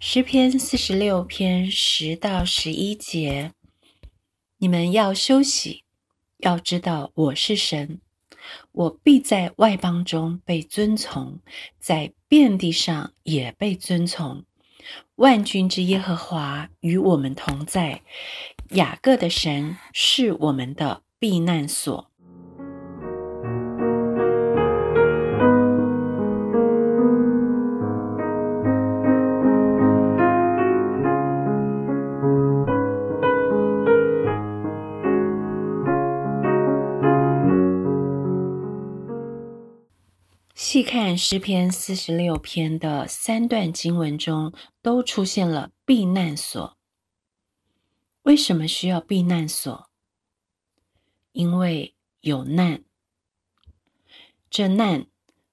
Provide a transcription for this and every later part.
诗篇四十六篇十到十一节，你们要休息，要知道我是神，我必在外邦中被尊崇，在遍地上也被尊崇。万军之耶和华与我们同在，雅各的神是我们的避难所。细看诗篇四十六篇的三段经文中，都出现了避难所。为什么需要避难所？因为有难。这难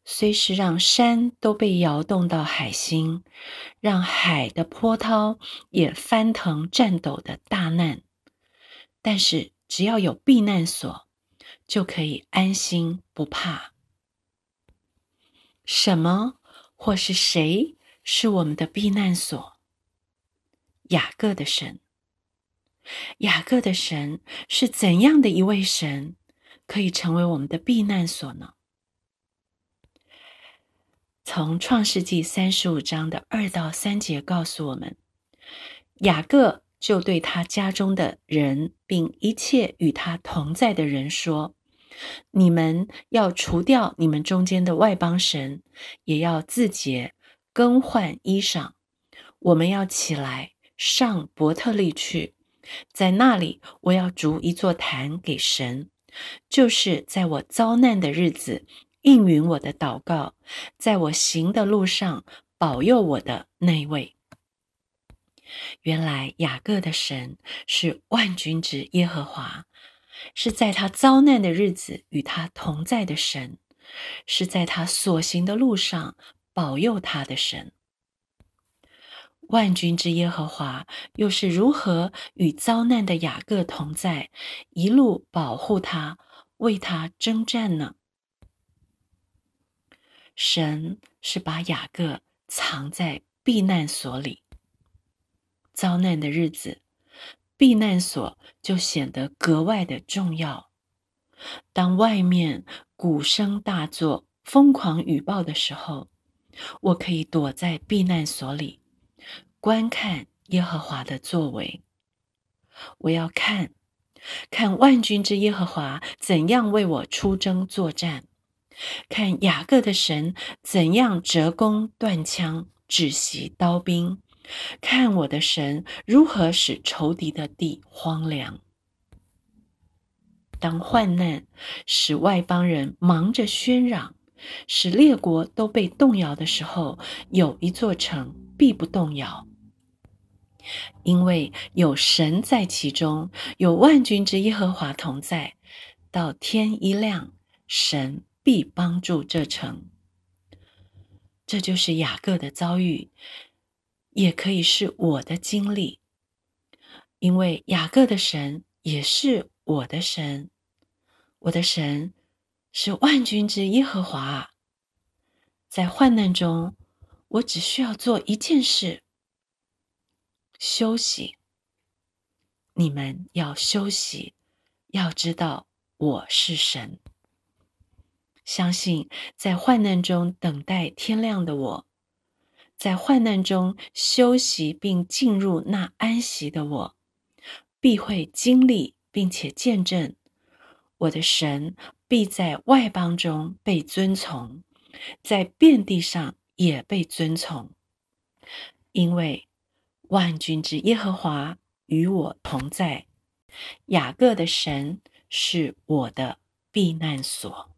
虽是让山都被摇动到海心，让海的波涛也翻腾颤抖的大难，但是只要有避难所，就可以安心不怕。什么或是谁是我们的避难所？雅各的神。雅各的神是怎样的一位神，可以成为我们的避难所呢？从创世纪三十五章的二到三节告诉我们，雅各就对他家中的人，并一切与他同在的人说。你们要除掉你们中间的外邦神，也要自洁，更换衣裳。我们要起来上伯特利去，在那里我要筑一座坛给神，就是在我遭难的日子应允我的祷告，在我行的路上保佑我的那位。原来雅各的神是万军之耶和华。是在他遭难的日子与他同在的神，是在他所行的路上保佑他的神。万军之耶和华又是如何与遭难的雅各同在，一路保护他，为他征战呢？神是把雅各藏在避难所里，遭难的日子。避难所就显得格外的重要。当外面鼓声大作、疯狂雨暴的时候，我可以躲在避难所里，观看耶和华的作为。我要看，看万军之耶和华怎样为我出征作战，看雅各的神怎样折弓断枪、止息刀兵。看我的神如何使仇敌的地荒凉。当患难使外邦人忙着喧嚷，使列国都被动摇的时候，有一座城必不动摇，因为有神在其中，有万军之耶和华同在。到天一亮，神必帮助这城。这就是雅各的遭遇。也可以是我的经历，因为雅各的神也是我的神，我的神是万军之耶和华。在患难中，我只需要做一件事：休息。你们要休息，要知道我是神。相信在患难中等待天亮的我。在患难中休息并进入那安息的我，必会经历并且见证我的神必在外邦中被尊崇，在遍地上也被尊崇，因为万军之耶和华与我同在，雅各的神是我的避难所。